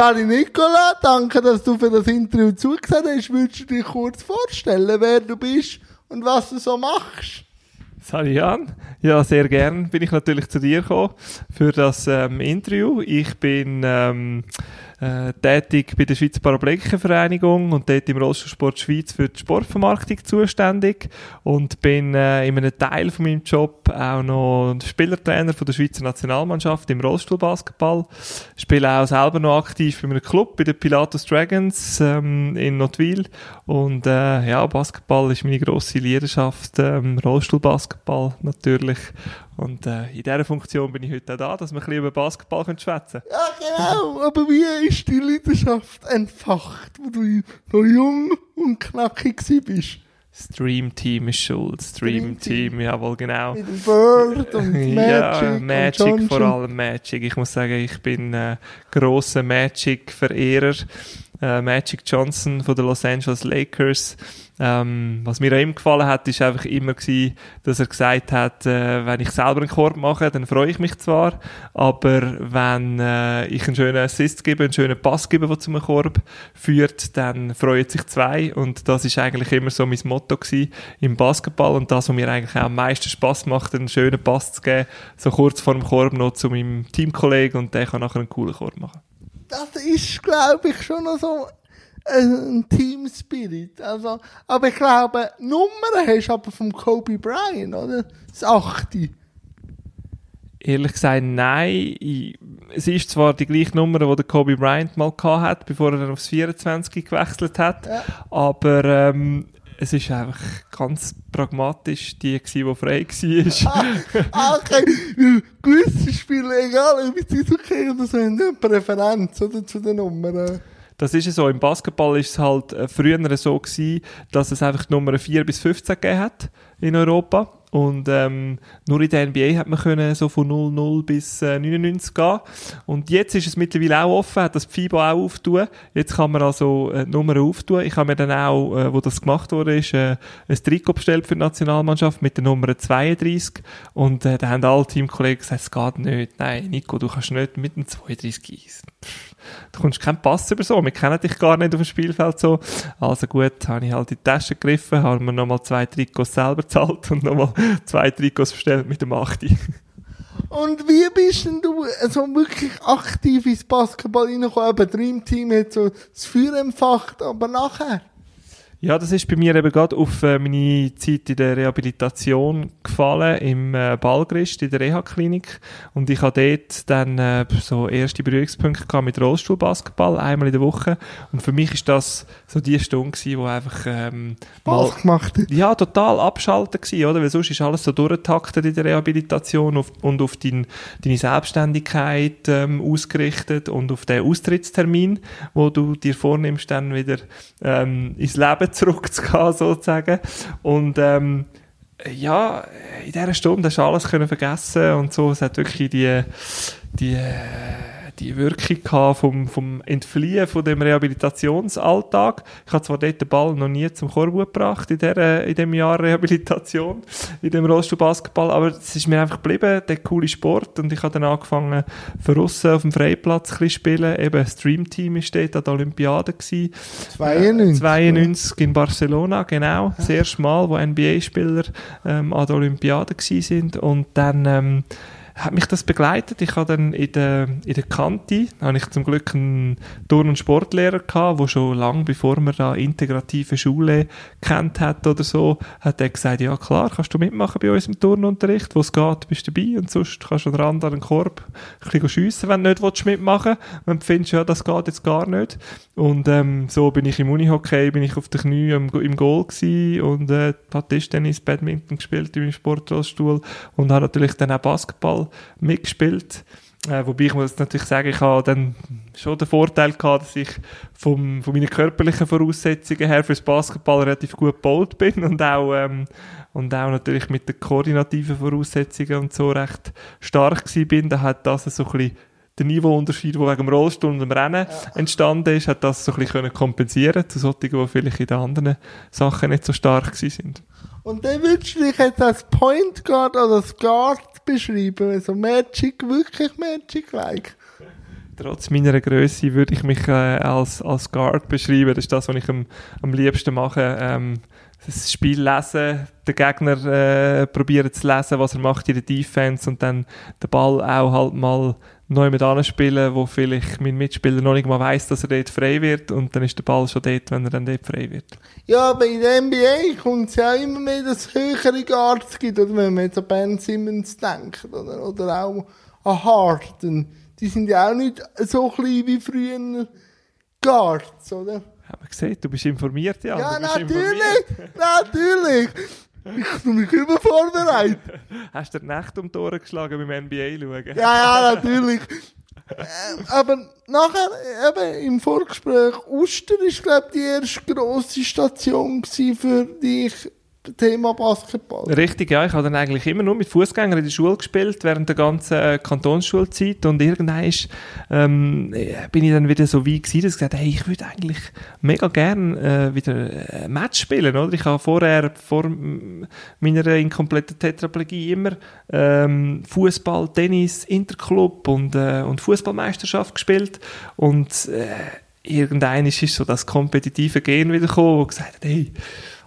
Sali Nicola, danke, dass du für das Interview zugesagt hast. Würdest du dich kurz vorstellen, wer du bist und was du so machst? Sali Jan, ja, sehr gern bin ich natürlich zu dir gekommen für das ähm, Interview. Ich bin ähm, äh, tätig bei der Schweizer Paraplegikervereinigung und dort im Rollstuhlsport Schweiz für die Sportvermarktung zuständig und bin äh, in einem Teil von meinem Job auch noch Spielertrainer von der Schweizer Nationalmannschaft im Rollstuhlbasketball. Spiele auch selber noch aktiv bei einem Club, bei den Pilatus Dragons ähm, in Notwil und äh, ja, Basketball ist meine grosse Leidenschaft, ähm, Rollstuhlbasketball natürlich und äh, in dieser Funktion bin ich heute auch da, dass wir ein bisschen über Basketball schwätzen können. Ja, genau. Aber wie ist die Leidenschaft entfacht, wo du so jung und knackig bist? Stream Team ist schuld. Stream, Team, jawohl, genau. Mit dem Bird und Magic. ja, Magic, und vor allem Magic. Ich muss sagen, ich bin äh, grosser Magic-Verehrer. Äh, Magic Johnson von den Los Angeles Lakers. Ähm, was mir an ihm gefallen hat, ist einfach immer gewesen, dass er gesagt hat, äh, wenn ich selber einen Korb mache, dann freue ich mich zwar, aber wenn äh, ich einen schönen Assist gebe, einen schönen Pass gebe, der zu einem Korb führt, dann freuen sich zwei und das ist eigentlich immer so mein Motto gewesen im Basketball und das, was mir eigentlich auch am meisten Spaß macht, einen schönen Pass zu geben, so kurz vor dem Korb noch zu meinem Teamkollegen und der kann nachher einen coolen Korb machen. Das ist, glaube ich, schon noch so ein Team Spirit. Also, aber ich glaube, Nummern hast du aber vom Kobe Bryant, oder? Das achte. Ehrlich gesagt, nein. Ich, es ist zwar die gleiche Nummer, die der Kobe Bryant mal hat, bevor er dann aufs 24 gewechselt hat, ja. aber ähm, es ist einfach ganz pragmatisch die, die frei war. ah, okay. Gewisse Spiele, egal ob sie so okay oder so, haben eine Präferenz oder, zu den Nummern. Das ist so. Im Basketball ist es halt äh, früher so gewesen, dass es einfach die Nummer 4 bis 15 gegeben hat in Europa. Und ähm, nur in der NBA hat man können so von 00 bis äh, 99 gehen. Und jetzt ist es mittlerweile auch offen, hat das FIBA auch auftun. Jetzt kann man also äh, Nummern auftun. Ich habe mir dann auch, äh, wo das gemacht wurde, ist, äh, ein Trikot bestellt für die Nationalmannschaft mit der Nummer 32. Und äh, da haben alle Teamkollegen gesagt, es geht nicht. Nein, Nico, du kannst nicht mit dem 32 eisen. Du kommst keinen Pass über so. Wir kennen dich gar nicht auf dem Spielfeld so. Also gut, habe ich halt in die Tasche gegriffen, habe mir nochmal zwei Trikots selber gezahlt und nochmal zwei Trikots bestellt mit dem 8. Und wie bist denn du so wirklich aktiv ins Basketball reingekommen? Eben Dream Team hat so das Feuer empfacht, aber nachher? Ja, das ist bei mir eben gerade auf äh, meine Zeit in der Rehabilitation gefallen, im äh, Ballgrist, in der Reha-Klinik. Und ich hatte dort dann äh, so erste Berührungspunkte gehabt mit Rollstuhlbasketball, einmal in der Woche. Und für mich ist das so die Stunde gewesen, wo einfach ähm, mal, gemacht Ja, total abschalten gewesen, oder? Weil sonst ist alles so durchgetaktet in der Rehabilitation auf, und auf dein, deine Selbstständigkeit ähm, ausgerichtet und auf den Austrittstermin, wo du dir vornimmst, dann wieder ähm, ins Leben zurückzugehen, sozusagen. Und, ähm, ja, in dieser Stunde hast du alles können vergessen und so. Es hat wirklich die, die, die Wirkung vom, vom Entfliehen von dem Rehabilitationsalltag. Ich habe zwar dort den Ball noch nie zum Korb gebracht in, der, in dem Jahr Rehabilitation, in dem Rollstuhlbasketball, aber es ist mir einfach geblieben, der coole Sport und ich habe dann angefangen, für Russen auf dem Freiplatz zu spielen. Eben, das Stream-Team war dort an der Olympiade. Gewesen. 92? Äh, 92 in Barcelona, genau. Das erste Mal, wo NBA-Spieler ähm, an der Olympiade waren und dann ähm, hat mich das begleitet. Ich habe dann in der, in der Kante, habe ich zum Glück einen Turn- und Sportlehrer gehabt, der schon lange bevor man da integrative Schule kennt hat oder so, hat er gesagt, ja klar, kannst du mitmachen bei uns im Turnunterricht, wo es geht, bist du dabei und sonst kannst du dran an den Korb ein bisschen schiessen, wenn du nicht willst, mitmachen wenn du findest, ja, das geht jetzt gar nicht. Und ähm, so bin ich im Unihockey, bin ich auf den Knie im, im Goal gewesen und äh, habe Tischtennis, Badminton gespielt in meinem Sportrollstuhl und habe natürlich dann auch Basketball mitgespielt. Äh, wobei ich muss natürlich sagen, ich habe dann schon den Vorteil gehabt, dass ich vom, von meinen körperlichen Voraussetzungen her fürs Basketball relativ gut gebaut bin und auch, ähm, und auch natürlich mit den koordinativen Voraussetzungen und so recht stark gewesen bin. Da hat das so ein bisschen der Niveauunterschied, der wegen dem Rollstuhl und dem Rennen ja. entstanden ist, hat das so ein bisschen kompensieren zu solchen, die vielleicht in den anderen Sachen nicht so stark sind. Und dann würdest du dich jetzt als Point Guard oder als Guard beschreiben, also Magic, wirklich Magic-like. trotz meiner Größe würde ich mich äh, als, als Guard beschreiben. Das ist das, was ich am, am liebsten mache. Ähm, das Spiel lesen, den Gegner äh, probieren zu lesen, was er macht in der Defense und dann den Ball auch halt mal neu mit anspielen, wo vielleicht mein Mitspieler noch nicht mal weiß, dass er dort frei wird und dann ist der Ball schon dort, wenn er dann dort frei wird. Ja, aber in der NBA kommt es ja immer mehr, dass es höhere Guards gibt, oder wenn man jetzt an Ben Simmons denkt, oder, oder auch an Harden. Die sind ja auch nicht so klein wie früher Guards, oder? Haben wir gesehen, du bist informiert, ja. Ja, natürlich, natürlich. Ich tu mich immer vorbereitet. Hast du die Nacht um die Ohren geschlagen beim NBA schauen? Ja, ja, natürlich. Äh, aber nachher, eben im Vorgespräch, Uster ist, glaube ich, die erste grosse Station für dich, Thema Basketball. Richtig, ja. Ich habe dann eigentlich immer nur mit Fußgängern in der Schule gespielt, während der ganzen äh, Kantonsschulzeit. Und irgendwann ist, ähm, äh, bin ich dann wieder so weit gewesen, dass ich gesagt habe, hey, ich würde eigentlich mega gerne äh, wieder äh, Match spielen, oder? Ich habe vorher, vor meiner inkompletten Tetraplegie immer ähm, Fußball, Tennis, Interclub und, äh, und Fußballmeisterschaft gespielt. Und äh, irgendwann ist so das kompetitive Gen wieder gekommen, wo gesagt hat, hey,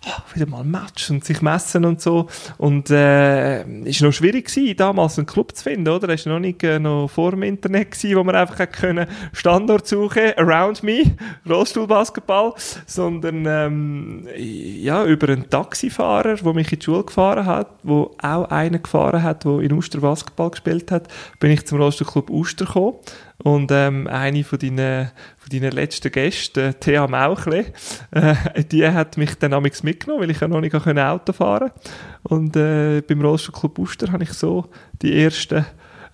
ah, wieder mal Match und sich messen und so. Und äh, ist noch schwierig gewesen, damals einen Club zu finden, oder? Das war noch nicht äh, noch vor dem Internet gewesen, wo man einfach können Standort suchen, around me, Rollstuhlbasketball, sondern ähm, ja, über einen Taxifahrer, der mich in die Schule gefahren hat, wo auch einen gefahren hat, der in Uster Basketball gespielt hat, bin ich zum Rollstuhlclub Uster gekommen. Und ähm, eine von deinen, deinen letzten Gästen, Thea Mauchle, äh, die hat mich dann amigs mitgenommen, weil ich ja noch nicht Auto fahren Und äh, beim Rollstuhlclub Uster habe ich so die ersten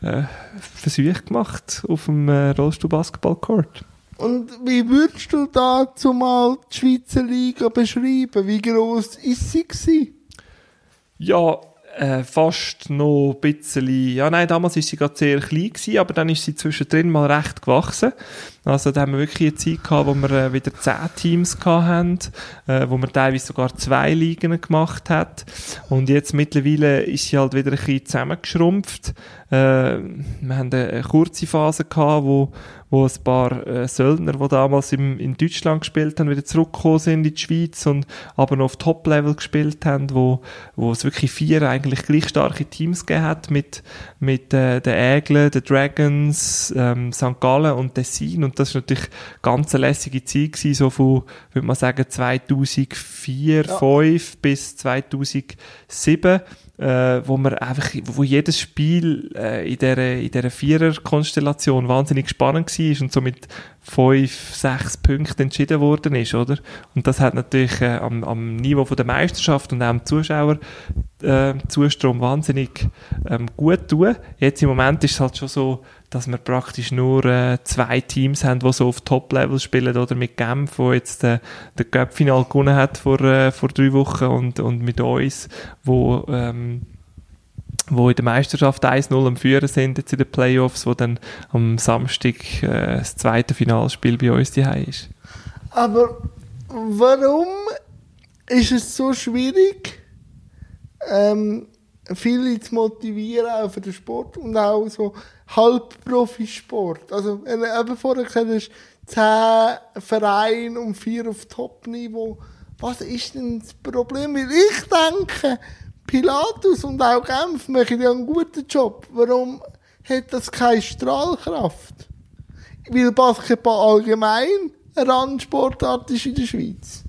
äh, Versuche gemacht auf dem äh, Rollstuhl-Basketball-Court. Und wie würdest du dazu mal die Schweizer Liga beschreiben? Wie gross ist sie gewesen? Ja, äh, fast noch ein bisschen, ja nein, damals war sie gerade sehr klein gewesen, aber dann ist sie zwischendrin mal recht gewachsen. Also da haben wir wirklich eine Zeit gehabt, wo wir äh, wieder zehn Teams haben, äh, wo man teilweise sogar zwei Ligen gemacht hat. Und jetzt mittlerweile ist sie halt wieder ein bisschen zusammengeschrumpft. Äh, wir haben eine, kurze Phase gehabt, wo wo ein paar äh, Söldner, die damals im, in Deutschland gespielt haben, wieder zurückgekommen sind in die Schweiz und aber noch auf Top-Level gespielt haben, wo, wo es wirklich vier eigentlich gleich starke Teams gegeben mit, mit äh, den Ägeln, den Dragons, ähm, St. Gallen und Tessin und das war natürlich ganz eine lässige Zeit gewesen, so von, würde man sagen, 2004, Ja. 2005 bis 2007 äh, wo man einfach, wo jedes Spiel äh, in dieser, in dieser Vierer-Konstellation wahnsinnig spannend war und so mit fünf, sechs Punkten entschieden worden ist, oder? Und das hat natürlich äh, am, am Niveau von der Meisterschaft und auch am Zuschauer äh, Zustrom wahnsinnig ähm, gut tun. Jetzt im Moment ist es halt schon so, dass wir praktisch nur äh, zwei Teams haben, die so auf Top-Level spielen, oder mit Genf, wo jetzt äh, der Cup-Final gewonnen hat vor, äh, vor drei Wochen und, und mit uns, wo, ähm, wo in der Meisterschaft 1-0 am Führen sind, jetzt in den Playoffs, wo dann am Samstag äh, das zweite Finalspiel bei uns die ist. Aber warum ist es so schwierig, ähm, viele zu motivieren auch für den Sport und auch so Halbprofisport? Also, wenn du eben vorher gesagt hast, zehn Vereine und vier auf Top-Niveau. Was ist denn das Problem? Weil ich denke, Pilatus und auch Genf machen ja einen guten Job. Warum hat das keine Strahlkraft? Weil Basketball allgemein eine Randsportart ist in der Schweiz.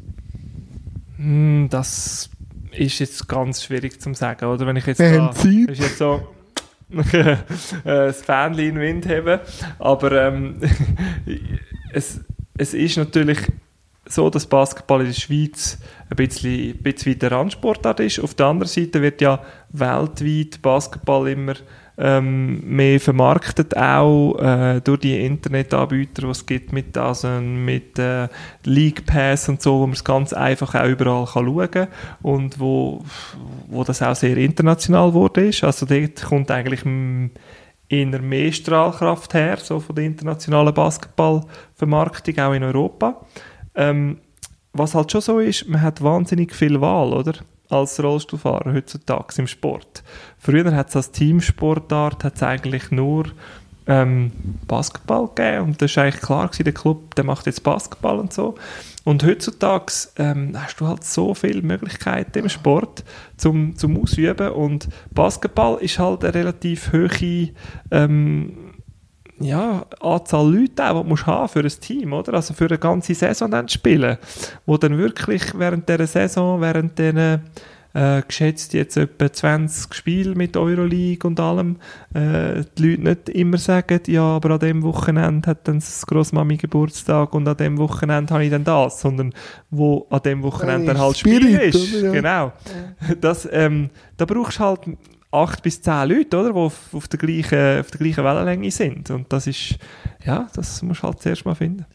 Hm, das ist jetzt ganz schwierig zu sagen, oder? Wenn ich jetzt da, ist jetzt so das Fähnchen in den Wind haben, aber ähm, es, es ist natürlich so, dass Basketball in der Schweiz ein bisschen, ein bisschen weiter Randsportart ist. Auf der anderen Seite wird ja weltweit Basketball immer ähm, mehr vermarktet, auch äh, durch die Internetanbieter, die es gibt, mit, also mit äh, League Pass und so, wo man es ganz einfach auch überall kann schauen kann und wo, wo das auch sehr international geworden ist. Also dort kommt eigentlich eher mehr Strahlkraft her, so von der internationalen Basketballvermarktung, auch in Europa. Ähm, was halt schon so ist, man hat wahnsinnig viel Wahl, oder? Als Rollstuhlfahrer heutzutage im Sport. Früher hat es als Teamsportart hat's eigentlich nur ähm, Basketball gegeben und das war eigentlich klar gewesen, der Club, der macht jetzt Basketball und so. Und heutzutage ähm, hast du halt so viele Möglichkeiten im Sport zum, zum Ausüben und Basketball ist halt eine relativ hohe ähm, ja, Anzahl Leute auch, die du haben für ein Team, oder? Also für eine ganze Saison dann spielen, wo dann wirklich während dieser Saison, während diesen äh, geschätzt jetzt etwa 20 Spiele mit Euroleague und allem, äh, die Leute nicht immer sagen, ja, aber an dem Wochenende hat dann das Grossmami Geburtstag und an dem Wochenende habe ich dann das, sondern wo an dem Wochenende dann halt Spiel ist. Genau. Das, ähm, da brauchst du halt acht bis zehn Leute, oder, die auf, auf, der gleichen, auf der gleichen Wellenlänge sind. Und das ist, ja, das musst du halt zuerst mal finden.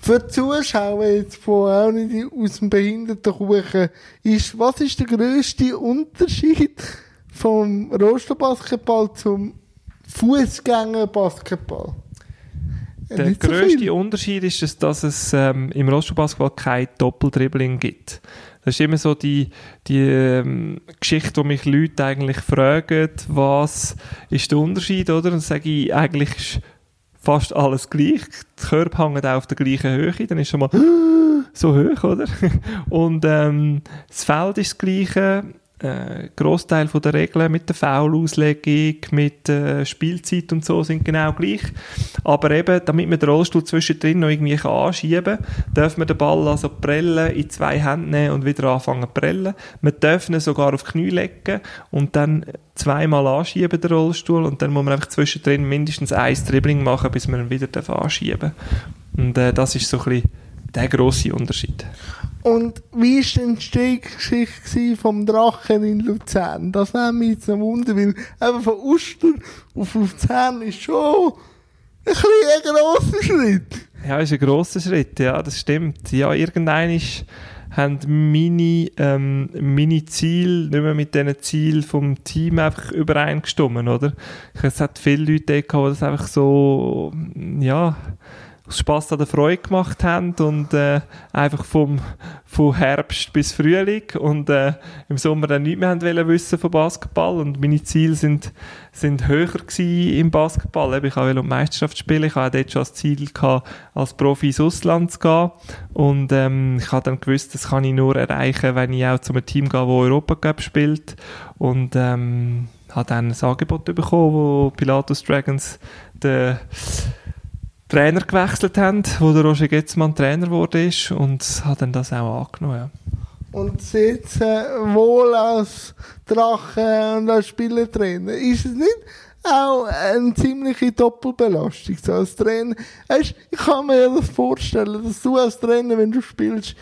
Für die Zuschauer jetzt von auch nicht aus dem Behindertenkuchen ist, was ist der grösste Unterschied vom Rosterbasketball zum Fußgängerbasketball? Der nicht grösste so Unterschied ist, dass es ähm, im Rosterbasketball kein Doppeldribbling gibt. Das ist immer so die, die ähm, Geschichte, wo mich Leute eigentlich fragen, was ist der Unterschied, oder? Und sage ich, eigentlich ist fast alles gleich. Die Körper hängen auch auf der gleichen Höhe, dann ist schon mal so hoch, oder? Und ähm, das Feld ist das gleiche äh, Großteil der Regeln mit der Foulauslegung, mit äh, Spielzeit und so sind genau gleich. Aber eben, damit man den Rollstuhl zwischendrin noch irgendwie anschieben kann, darf man den Ball also prellen, in zwei Hände nehmen und wieder anfangen zu prellen. Man darf ihn sogar auf die Knie legen und dann zweimal anschieben, den Rollstuhl, und dann muss man einfach zwischendrin mindestens ein Dribbling machen, bis man ihn wieder anschieben darf. Und äh, das ist so ein bisschen der grosse Unterschied. Und wie war die Entstehungsgeschichte vom Drachen in Luzern? Das nimmt mich jetzt ein Wunder, weil eben von Uster auf Luzern ist schon ein, ein grosser Schritt. Ja, ist ein grosser Schritt, ja, das stimmt. Ja, irgendein ist haben meine, ähm, meine Ziele nicht mehr mit diesen Zielen vom Team einfach übereingestimmt, oder? Es hat viele Leute gehabt, die das einfach so, ja, Spass an der Freude gemacht haben und äh, einfach vom, vom Herbst bis Frühling und äh, im Sommer dann nichts mehr haben wollen wissen von Basketball und meine Ziele sind, sind höher gewesen im Basketball. Ich wollte um Meisterschaft spielen, ich hatte dort schon das Ziel gehabt, als Profi ins Ausland zu gehen. Und ähm, ich habe dann gewusst, das kann ich nur erreichen, wenn ich auch zu einem Team gehe, das Europa Cup spielt. Und ähm, habe dann ein Angebot bekommen, wo Pilatus Dragons der Trainer gewechselt haben, wo der Roger Getzmann Trainer wurde ist und hat dann das auch angenommen. Und sitzt äh, wohl als Drache und als Spielertrainer. Ist es nicht auch eine ziemliche Doppelbelastung so als Trainer? Weißt, ich kann mir das vorstellen, dass du als Trainer, wenn du spielst,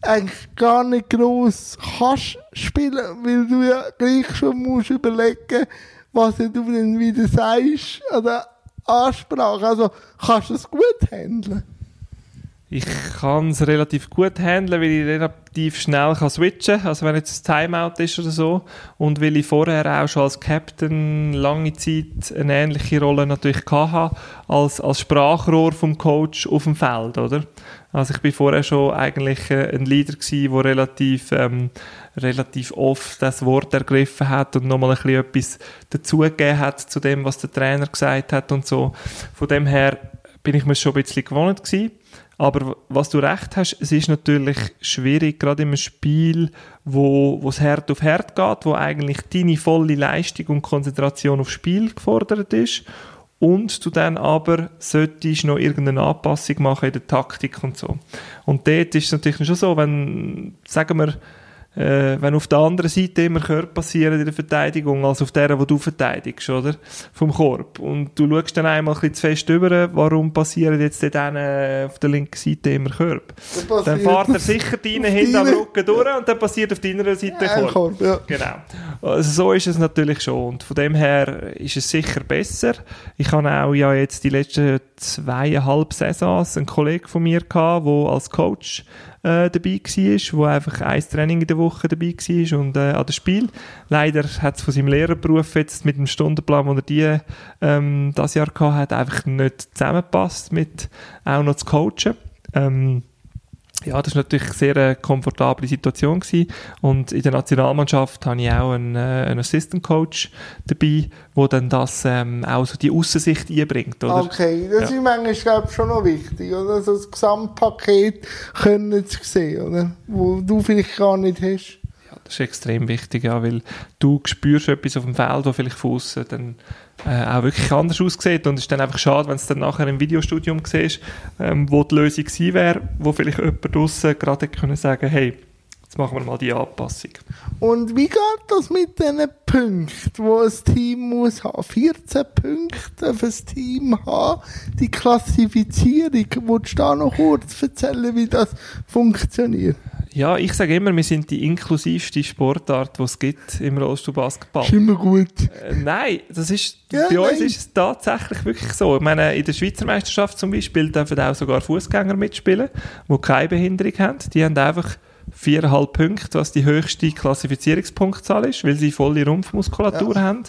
eigentlich gar nicht gross kannst spielen, weil du ja gleich schon musst überlegen, was du dann wieder sagst oder Ansprache. Also kannst du es gut handeln? Ich kann es relativ gut handeln, weil ich relativ schnell kann switchen kann. Also wenn jetzt ein Timeout ist oder so. Und weil ich vorher auch schon als Captain lange Zeit eine ähnliche Rolle natürlich hatte, als, als Sprachrohr vom Coach auf dem Feld, oder? Also ich bin vorher schon eigentlich äh, ein Leader gewesen, der relativ, ähm, relativ oft das Wort ergriffen hat und nochmal ein bisschen etwas dazugegeben hat zu dem, was der Trainer gesagt hat und so. Von dem her bin ich mir schon ein bisschen gewohnt gewesen. Aber was du recht hast, es ist natürlich schwierig, gerade einem Spiel, wo, wo es Herd auf Herd geht, wo eigentlich deine volle Leistung und Konzentration aufs Spiel gefordert ist und du dann aber solltest noch irgendeine Anpassung machen in der Taktik und so. Und dort ist es natürlich schon so, wenn, sagen wir, äh, wenn auf der anderen Seite immer Körper passieren in der Verteidigung, als auf der, wo du verteidigst, oder? Vom Korb. Und du schaust dann einmal ein bisschen zu fest über, warum passieren jetzt dann äh, auf der linken Seite immer Körper. Dann fährt er sicher deinen hinten am Rücken durch und dann passiert auf deiner Seite ja, Korb. Korb ja. Genau. Also so ist es natürlich schon. Und von dem her ist es sicher besser. Ich habe auch ja jetzt die letzten zweieinhalb Saisons einen Kollegen von mir gehabt, der als Coach äh, dabei war, wo einfach ein Training in der Woche dabei war und äh, an das Spiel. Leider hat es von seinem Lehrerberuf jetzt mit dem Stundenplan, den er die, ähm, das Jahr hatte, einfach nicht zusammengepasst mit auch noch zu coachen. Ähm, ja, das war natürlich eine sehr komfortable Situation gewesen. und in der Nationalmannschaft habe ich auch einen, äh, einen Assistant Coach dabei, wo dann das ähm, auch so die Aussicht einbringt, oder? Okay, das ja. ist manchmal glaube ich, schon noch wichtig, oder? So das Gesamtpaket können zu sehen, oder? Wo du vielleicht gar nicht hast. Ja, das ist extrem wichtig, ja, weil du spürst etwas auf dem Feld, wo vielleicht von außen dann äh, auch wirklich anders aussieht und es ist dann einfach schade, wenn es dann nachher im Videostudium siehst, ähm, wo die Lösung gewesen wäre, wo vielleicht jemand draussen gerade können sagen, hey, jetzt machen wir mal die Anpassung. Und wie geht das mit diesen Punkten, die ein Team muss haben? 14 Punkte für ein Team haben, die Klassifizierung. Willst du da noch kurz erzählen, wie das funktioniert? Ja, ich sage immer, wir sind die inklusivste Sportart, die es gibt im Rollstuhlbasketball. Ist immer gut. Äh, nein, das ist, ja, bei nein. uns ist es tatsächlich wirklich so. Ich meine, in der Schweizer Meisterschaft zum Beispiel dürfen auch sogar Fußgänger mitspielen, die keine Behinderung haben. Die haben einfach viereinhalb Punkte, was die höchste Klassifizierungspunktzahl ist, weil sie volle Rumpfmuskulatur ja. haben.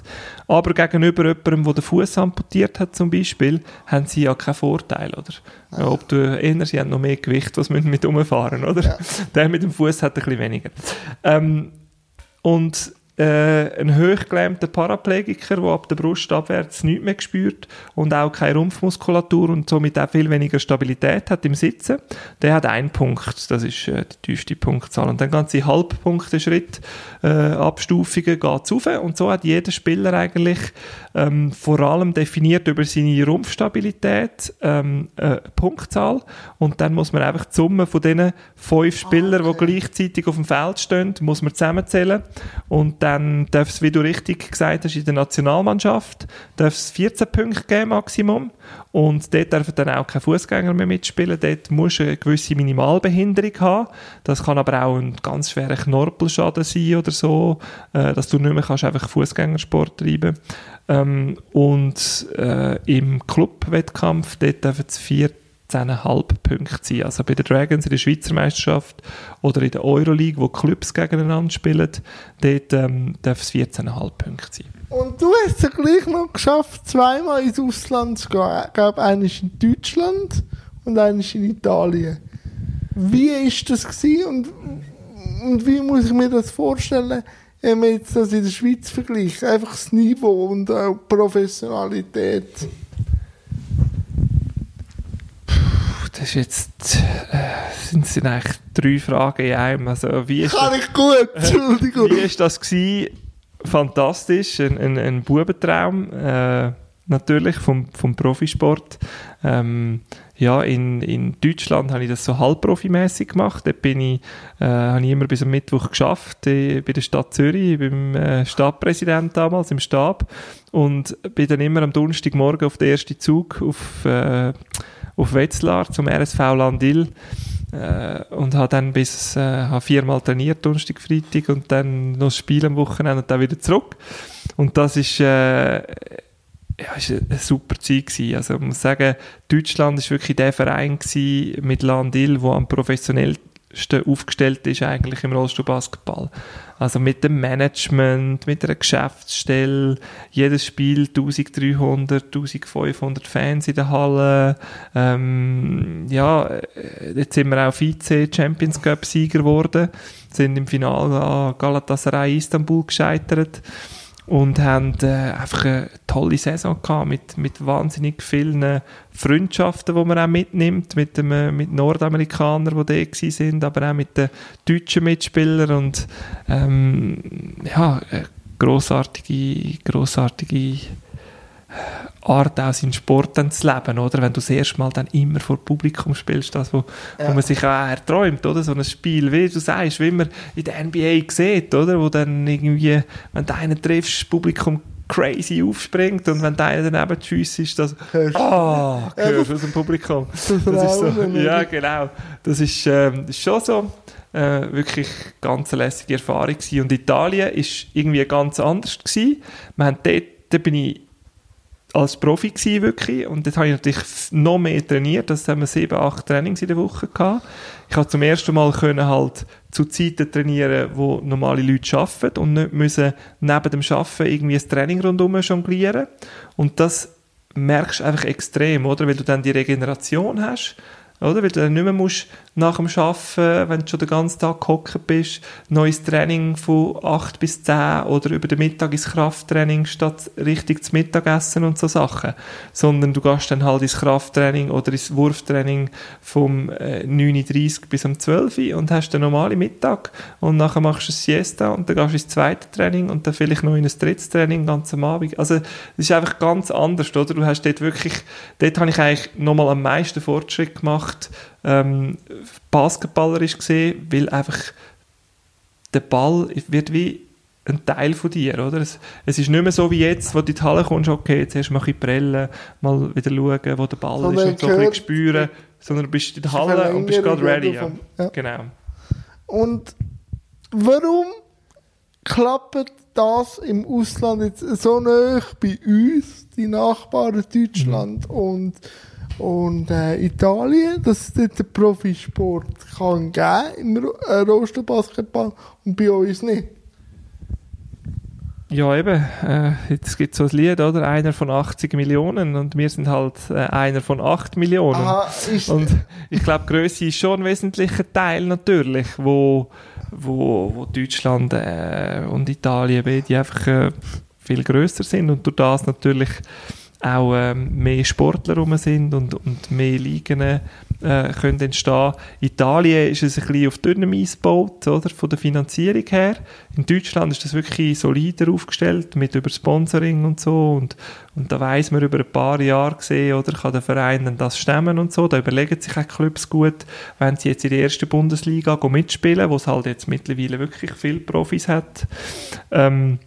Aber gegenüber jemandem, der den Fuß amputiert hat zum Beispiel, haben sie ja keinen Vorteil, oder? Ja. Ob du erinnerst, sie haben noch mehr Gewicht, was müssen mit umfahren, oder? Ja. Der mit dem Fuß hat ein bisschen weniger. Ähm, und äh, ein hochgelähmter Paraplegiker, der ab der Brust abwärts nichts mehr spürt und auch keine Rumpfmuskulatur und somit auch viel weniger Stabilität hat im Sitzen, der hat einen Punkt, das ist äh, die tiefste Punktzahl. Und dann ganze Halbpunkte-Schritt äh, Abstufungen geht auf und so hat jeder Spieler eigentlich ähm, vor allem definiert über seine Rumpfstabilität ähm, äh, Punktzahl und dann muss man einfach die Summe von diesen fünf Spielern, okay. die gleichzeitig auf dem Feld stehen, muss man zusammenzählen und dann darf es, wie du richtig gesagt hast, in der Nationalmannschaft darf es 14 Punkte geben, Maximum. Und dort dürfen dann auch keine Fußgänger mehr mitspielen. Dort musst du eine gewisse Minimalbehinderung haben. Das kann aber auch ein ganz schwerer Knorpelschaden sein oder so, äh, dass du nicht mehr kannst einfach Fußgängersport treiben ähm, Und äh, im Clubwettkampf, dort dürfen es 14 10,5 Punkte sein. Also bei den Dragons in der Schweizer Meisterschaft oder in der Euroleague, wo Clubs gegeneinander spielen, dort ähm, darf es 14,5 Punkte sein. Und du hast es gleich noch geschafft, zweimal ins Ausland zu gehen. Ich glaube, eines in Deutschland und eines in Italien. Wie ist das gewesen und, und wie muss ich mir das vorstellen, wenn man jetzt das in der Schweiz vergleicht? Einfach das Niveau und auch Professionalität. Das ist jetzt, äh, sind, sind eigentlich drei Fragen in einem. Also, wie ist Kann das, ich gut, Entschuldigung. Wie ist das gewesen? Fantastisch, ein, ein, ein Bubentraum, äh, natürlich, vom, vom Profisport. Ähm, ja, in, in Deutschland habe ich das so halbprofimäßig gemacht. Dort bin ich, äh, habe ich immer bis am Mittwoch geschafft, äh, bei der Stadt Zürich, beim äh, Stadtpräsident damals im Stab und bin dann immer am Donnerstagmorgen auf den ersten Zug auf äh, auf Wetzlar zum RSV Landil äh, und habe dann bis äh, viermal trainiert, Donnerstag, Freitag und dann noch Spiel am Wochenende und dann wieder zurück. Und das ist, äh, ja, ist eine super Zeit gewesen. Also ich muss sagen, Deutschland ist wirklich der Verein gewesen mit Landil, wo am professionell aufgestellt ist eigentlich im Rollstuhlbasketball. Also mit dem Management, mit einer Geschäftsstelle, jedes Spiel 1300, 1500 Fans in der Halle. Ähm, ja, äh, jetzt sind wir auch Vize Champions Cup Sieger geworden, sind im Finale an Galatasaray Istanbul gescheitert und haben äh, einfach eine tolle Saison gehabt mit, mit wahnsinnig vielen Freundschaften, die man auch mitnimmt, mit, dem, äh, mit Nordamerikanern, die da sind, aber auch mit den deutschen Mitspielern. Und ähm, ja, großartige, großartige Art auch seinen Sport dann zu leben, oder? Wenn du das erste Mal dann immer vor Publikum spielst, das, wo, ja. wo man sich auch erträumt, oder? So ein Spiel, wie du sagst, wie man in der NBA sieht, oder? Wo dann irgendwie, wenn du einen triffst, das Publikum crazy aufspringt und wenn der daneben tschüss ist, das ah, oh, hörst aus dem Publikum. Das ist so, ja, genau. Das ist, ähm, ist schon so äh, wirklich ganz eine lässige Erfahrung gewesen. Und Italien ist irgendwie ganz anders gewesen. Wir haben dort, da bin ich als Profi gewesen, wirklich. Und dort habe ich natürlich noch mehr trainiert. Das haben wir sieben, acht Trainings in der Woche gehabt. Ich habe zum ersten Mal können halt zu Zeiten trainieren, wo normale Leute arbeiten und nicht müssen neben dem Arbeiten irgendwie ein Training rundherum jonglieren. Und das merkst du einfach extrem, oder? Weil du dann die Regeneration hast oder? Weil du dann nicht mehr musst nach dem Arbeiten, wenn du schon den ganzen Tag gehockt bist, neues Training von 8 bis 10 oder über den Mittag ins Krafttraining statt richtig zum Mittagessen und so Sachen. Sondern du gehst dann halt ins Krafttraining oder ins Wurftraining vom äh, 9.30 Uhr bis um 12 Uhr und hast den normalen Mittag und nachher machst du ein Siesta und dann gehst du ins zweite Training und dann vielleicht noch in ein drittes Training ganz am Abend. Also, das ist einfach ganz anders, oder? Du hast dort wirklich, dort habe ich eigentlich nochmal am meisten Fortschritt gemacht, ähm, basketballerisch gesehen, weil einfach der Ball wird wie ein Teil von dir, oder? Es, es ist nicht mehr so wie jetzt, wo du in die Halle kommst, okay, jetzt erst mal ein bisschen prellen, mal wieder schauen, wo der Ball Sondern ist und so ein bisschen spüren, sondern du bist in der Halle und bist gerade ready. Ja. vom- ja. Genau. Und warum klappt das im Ausland jetzt so nah bei uns, die Nachbarn Deutschland und, und äh, Italien, dass es dort den Profisport kann geben im Ro- äh, und bei uns nicht? Ja, eben. Äh, jetzt gibt es so ein Lied, oder? Einer von 80 Millionen und wir sind halt äh, einer von 8 Millionen. Aha, ist, Und ich glaube, Größe ist schon ein wesentlicher Teil natürlich, wo, wo, wo Deutschland äh, und Italien beide einfach äh, viel größer sind und durch das natürlich auch ähm, mehr Sportler rum sind und, und mehr Ligen äh, können entstehen. Italien ist es ein bisschen auf dünnem Eis gebaut, oder, von der Finanzierung her. In Deutschland ist das wirklich solider aufgestellt, mit über Sponsoring und so und, und da weiss man über ein paar Jahre gesehen, oder, kann der Verein dann das stemmen und so. Da überlegen sich auch Clubs gut, wenn sie jetzt in der ersten Bundesliga mitspielen, wo es halt jetzt mittlerweile wirklich viele Profis hat. Ähm,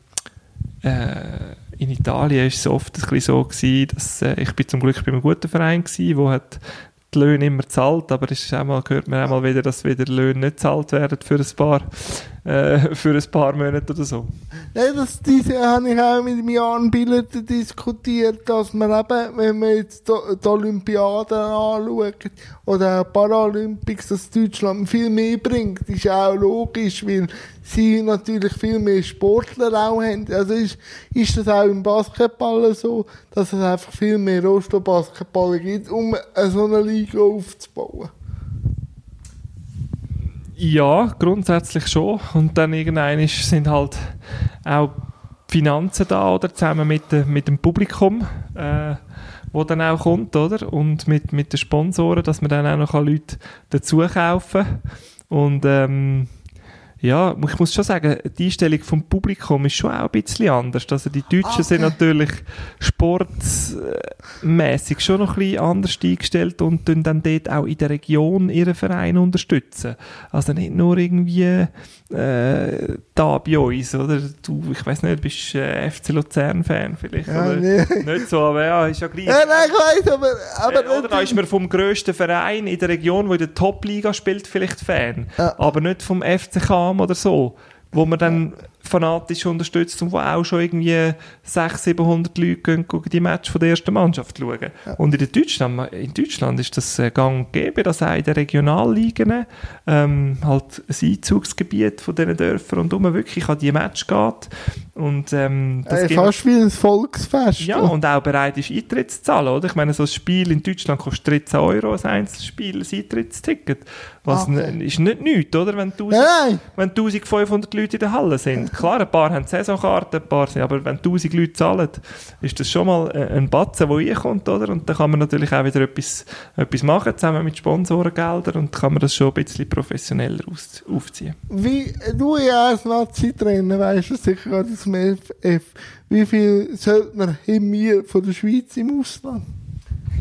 äh, in Italien ist es oft ein bisschen so gewesen, dass äh, ich bin zum Glück bei einem guten Verein gewesen, wo hat die Löhne immer zahlt, aber es ist auch mal, hört man auch mal wieder, dass wieder Löhne nicht zahlt werden für ein paar, äh, für ein paar Monate oder so. Ja, das, diese habe ich auch mit Jan Billeter diskutiert, dass man eben, wenn man jetzt die, Olympiaden anschaut oder Paralympics, dass Deutschland viel mehr bringt, ist auch logisch, weil sie natürlich viel mehr Sportler auch haben. Also ist, ist das auch im Basketball so, dass es einfach viel mehr Rosto-Basketballer gibt, um so eine Liga aufzubauen. Ja, grundsätzlich schon. Und dann irgendwann sind halt auch Finanzen da, oder? Zusammen mit, mit dem Publikum, äh, wo dann auch kommt, oder? Und mit, mit den Sponsoren, dass man dann auch noch Leute dazu kaufen kann. Und, ähm, ja, ich muss schon sagen, die Einstellung vom Publikum ist schon auch ein bisschen anders. Also die Deutschen sind Okay. natürlich sportmäßig schon noch ein bisschen anders eingestellt und tun dann dort auch in der Region ihren Verein unterstützen. Also nicht nur irgendwie äh, da bei uns, oder? Du, ich weiß nicht, bist äh, FC Luzern-Fan vielleicht, Ja, oder? nee. Nicht so, aber ja, ist ja gleich. Ja, nein, ich weiss, aber, aber Äh, oder da ist man vom grössten Verein in der Region, wo in der Top-Liga spielt, vielleicht Fan. Ja. Aber nicht vom FC Cham oder so, wo man dann fanatisch unterstützt und wo auch schon irgendwie 600, 700 Leute gehen, die Match von der ersten Mannschaft schauen. Und in, Deutschland, in Deutschland ist das äh, gang und gäbe, dass auch in den Regionalligen ähm, halt ein Einzugsgebiet von diesen Dörfern und um wirklich an die Match geht. Und ähm, das äh, gibt- fast wie ein Volksfest. ja, und auch bereit ist, Eintritt zu zahlen, oder? Ich meine, so ein Spiel in Deutschland kostet 13 Euro, ein Einzelspiel, ein Eintrittsticket. Was Okay. ist nicht nichts, oder? Wenn 1000, Nein, nein. wenn 1500 Leute in der Halle sind. Klar, ein paar haben Saisonkarten, ein paar sind, aber wenn 1000 Leute zahlen, ist das schon mal äh, ein Batzen, der reinkommt, oder? Und da kann man natürlich auch wieder etwas, etwas machen, zusammen mit Sponsorengeldern, und kann man das schon ein bisschen professioneller aus, aufziehen. Wie, du ja als Nazi-Trainer weißt du sicher gerade aus dem FF, wie viel Söldner haben wir von der Schweiz im Ausland?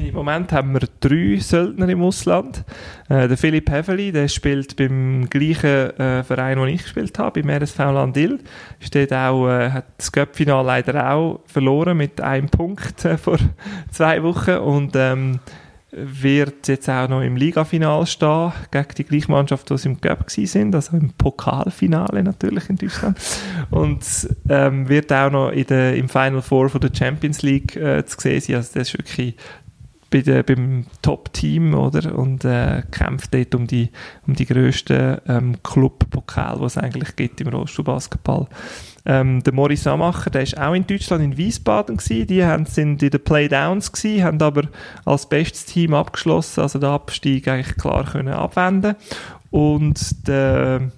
Im Moment haben wir drei Söldner im Ausland. Äh, der Philipp Heveli, der spielt beim gleichen äh, Verein, wo ich gespielt habe, beim RSV Landil. Steht auch, äh, hat das Cup-Final leider auch verloren mit einem Punkt äh, vor zwei Wochen und ähm, wird jetzt auch noch im Ligafinal stehen, gegen die gleiche Mannschaft, die sie im Cup sind, also im Pokalfinale natürlich in Deutschland. Und ähm, wird auch noch in der, im Final Four von der Champions League äh, zu sehen sein. Also das ist wirklich bei der, beim Top-Team, oder? Und äh, kämpft dort um die, um die grössten ähm, Club Pokal, was es eigentlich gibt im Rollstuhlbasketball. Ähm, der Maurice Samacher, der ist auch in Deutschland in Wiesbaden gewesen. Die haben, sind in den Playdowns gewesen, haben aber als bestes Team abgeschlossen, also den Abstieg eigentlich klar können abwenden. Und der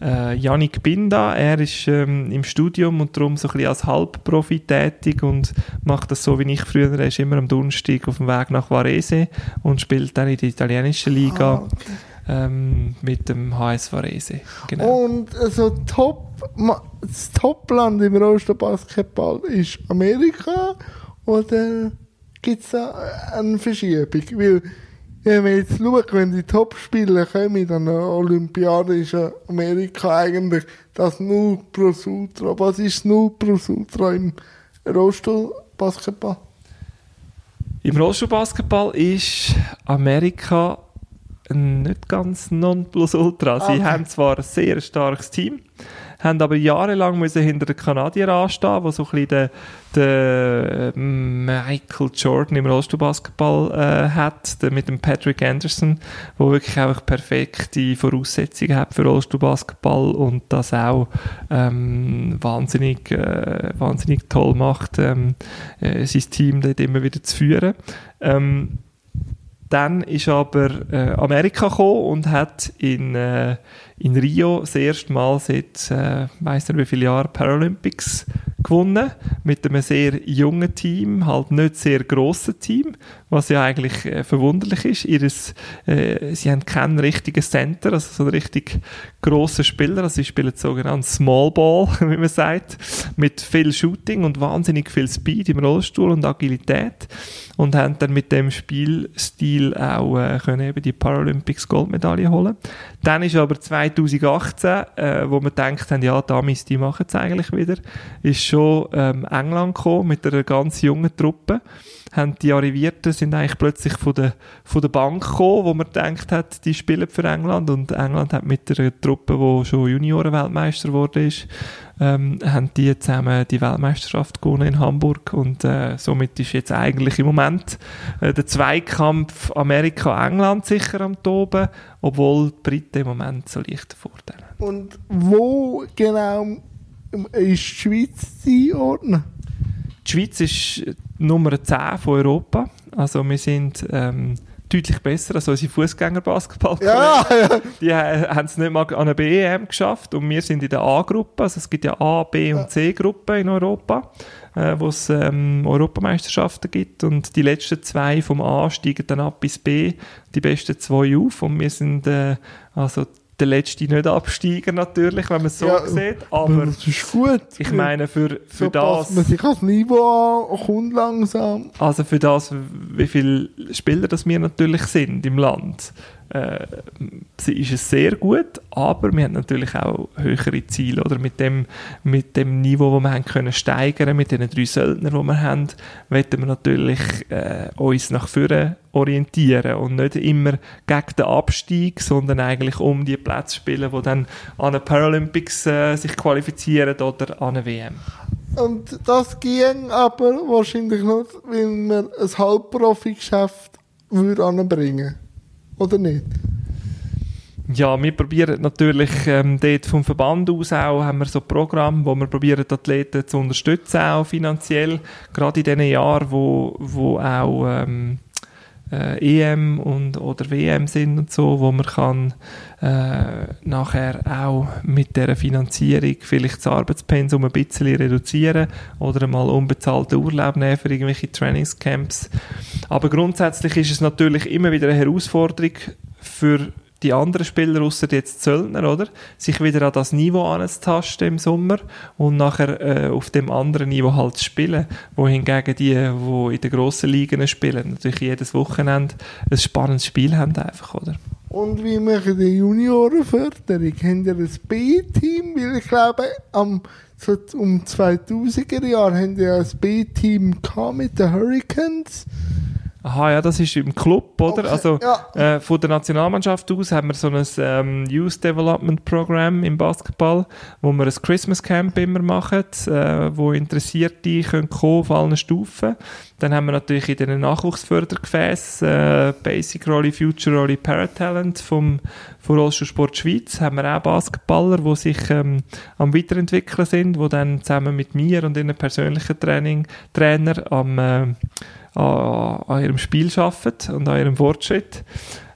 äh, Yannick Binda, er ist ähm, im Studium und darum so ein bisschen als Halbprofi tätig und macht das so wie ich früher. Er ist immer am Donnerstag auf dem Weg nach Varese und spielt dann in der italienischen Liga. Ah, okay. Ähm, mit dem HS Varese. Genau. Und also Top, das Topland im Rollstuhlbasketball ist Amerika oder gibt es da eine Verschiebung? Weil, wenn man jetzt schaut, wenn die Top-Spieler kommen an der Olympiade, ist ja Amerika eigentlich das Null plus Ultra. Was ist Null plus Ultra im Rollstuhlbasketball? Im Rollstuhlbasketball ist Amerika nicht ganz nonplusultra. Sie Okay. haben zwar ein sehr starkes Team, haben aber jahrelang müssen hinter den Kanadiern anstehen, wo so ein bisschen der, der äh, Michael Jordan im Rollstuhlbasketball äh, hat, der mit dem Patrick Anderson, wo wirklich einfach perfekte Voraussetzungen hat für Rollstuhlbasketball und das auch ähm, wahnsinnig, äh, wahnsinnig toll macht, ähm, äh, sein Team dort immer wieder zu führen. Ähm, dann ist aber äh, Amerika gekommen und hat in, äh, in Rio das erste Mal seit, äh, weiss nicht wie viele Jahren, Paralympics gewonnen. Mit einem sehr jungen Team, halt nicht sehr grossen Team, was ja eigentlich äh, verwunderlich ist. Ihres, äh, sie haben keinen richtigen Center, also so einen richtig grossen Spieler. Also sie spielen sogenannt Small Ball, wie man sagt, mit viel Shooting und wahnsinnig viel Speed im Rollstuhl und Agilität und haben dann mit dem Spielstil auch äh, können eben die Paralympics Goldmedaille holen. Dann ist aber 2018, äh, wo wir gedacht haben, ja, Damis, die machen es eigentlich wieder, ist schon ähm, England gekommen mit einer ganz jungen Truppe. Haben die Arrivierten sind eigentlich plötzlich von der, von der Bank gekommen, wo man gedacht hat, die spielen für England und England hat mit einer Truppe, die schon Junioren-Weltmeister geworden ist, ähm, haben die zusammen die Weltmeisterschaft gewonnen in Hamburg und äh, somit ist jetzt eigentlich im Moment äh, der Zweikampf Amerika-England sicher am Toben, obwohl die Briten im Moment so leichte Vorteile haben. Und wo genau ist die Schweiz zu einordnen? Die Schweiz ist Nummer 10 von Europa, also wir sind ähm, deutlich besser als unsere Fußgänger-Basketball. Ja, ja. Die haben es nicht mal an eine BEM geschafft und wir sind in der A-Gruppe. Also es gibt ja A, B und C-Gruppen in Europa, äh, wo es ähm, Europameisterschaften gibt und die letzten zwei vom A steigen dann ab bis B, die besten zwei auf und wir sind äh, also der letzte nicht Absteiger natürlich, wenn man es so Ja, sieht, aber das ist gut. ich meine für, für so passt man das sich ans Niveau an, kommt langsam. also für das, wie viele Spieler das wir natürlich sind im Land, äh, sie- ist es sehr gut, aber wir haben natürlich auch höhere Ziele, oder? Mit dem, mit dem Niveau, das wir haben können steigern, mit den drei Söldnern, die wir haben, wollen wir natürlich äh, uns nach vorne orientieren und nicht immer gegen den Abstieg, sondern eigentlich um die Plätze spielen, die dann an den Paralympics äh, sich qualifizieren oder an eine WM. Und das ging aber wahrscheinlich nur, wenn man ein Halbprofi-Geschäft würde anbringen Oder nicht? Ja, wir probieren natürlich ähm, dort vom Verband aus auch, haben wir so Programme, wo wir probieren, die Athleten zu unterstützen, auch finanziell, gerade in den Jahren, wo, wo auch ähm, äh, EM und, oder WM sind und so, wo man kann äh, nachher auch mit der Finanzierung vielleicht das Arbeitspensum ein bisschen reduzieren oder mal unbezahlten Urlaub nehmen für irgendwelche Trainingscamps. Aber grundsätzlich ist es natürlich immer wieder eine Herausforderung für die anderen Spieler, außer jetzt Zöllner, oder? Sich wieder an das Niveau anzutasten im Sommer und nachher äh, auf dem anderen Niveau halt zu spielen. Wohingegen die, die in den grossen Ligen spielen, natürlich jedes Wochenende ein spannendes Spiel haben einfach, oder? Und wie machen die Juniorenförderung? Haben ihr ein B-Team? Weil ich glaube, am, so um 2000er Jahre haben die ja ein B-Team mit den Hurricanes. Aha, ja, das ist im Club, oder? Okay, Also ja. äh, von der Nationalmannschaft aus haben wir so ein ähm, Youth Development Program im Basketball, wo wir ein Christmas Camp immer machen, äh, wo Interessierte können kommen auf allen Stufen. Dann haben wir natürlich in den Nachwuchsfördergefäßen äh, Basic Rolle, Future Rolle, Paratalent vom von Rollstuhlsport Schweiz haben wir auch Basketballer, die sich ähm, am weiterentwickeln sind, die dann zusammen mit mir und ihren persönlichen Training, Trainer am äh, an, an ihrem Spiel arbeiten und an ihrem Fortschritt.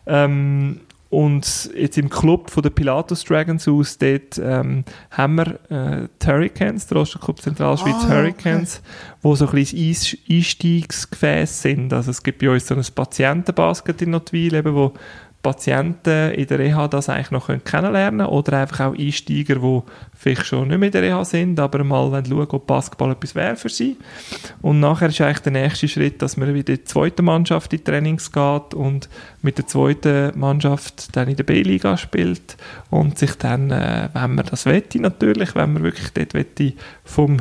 Ähm, und jetzt im Club von der Pilatus Dragons aus, dort ähm, haben wir äh, die Hurricanes, der Club Zentralschweiz Ah, Hurricanes, wo so ein bisschen Einstiegsgefäß sind. Also es gibt bei uns so ein Patientenbasket in Notwil, eben, wo Patienten in der Reha das eigentlich noch können kennenlernen oder einfach auch Einsteiger, die vielleicht schon nicht mehr in der Reha sind, aber mal schauen, ob Basketball etwas wäre für sie. Und nachher ist eigentlich der nächste Schritt, dass man wieder in die zweite Mannschaft in Trainings geht und mit der zweiten Mannschaft dann in der B-Liga spielt und sich dann, äh, wenn man das wette natürlich, wenn man wirklich dort wette vom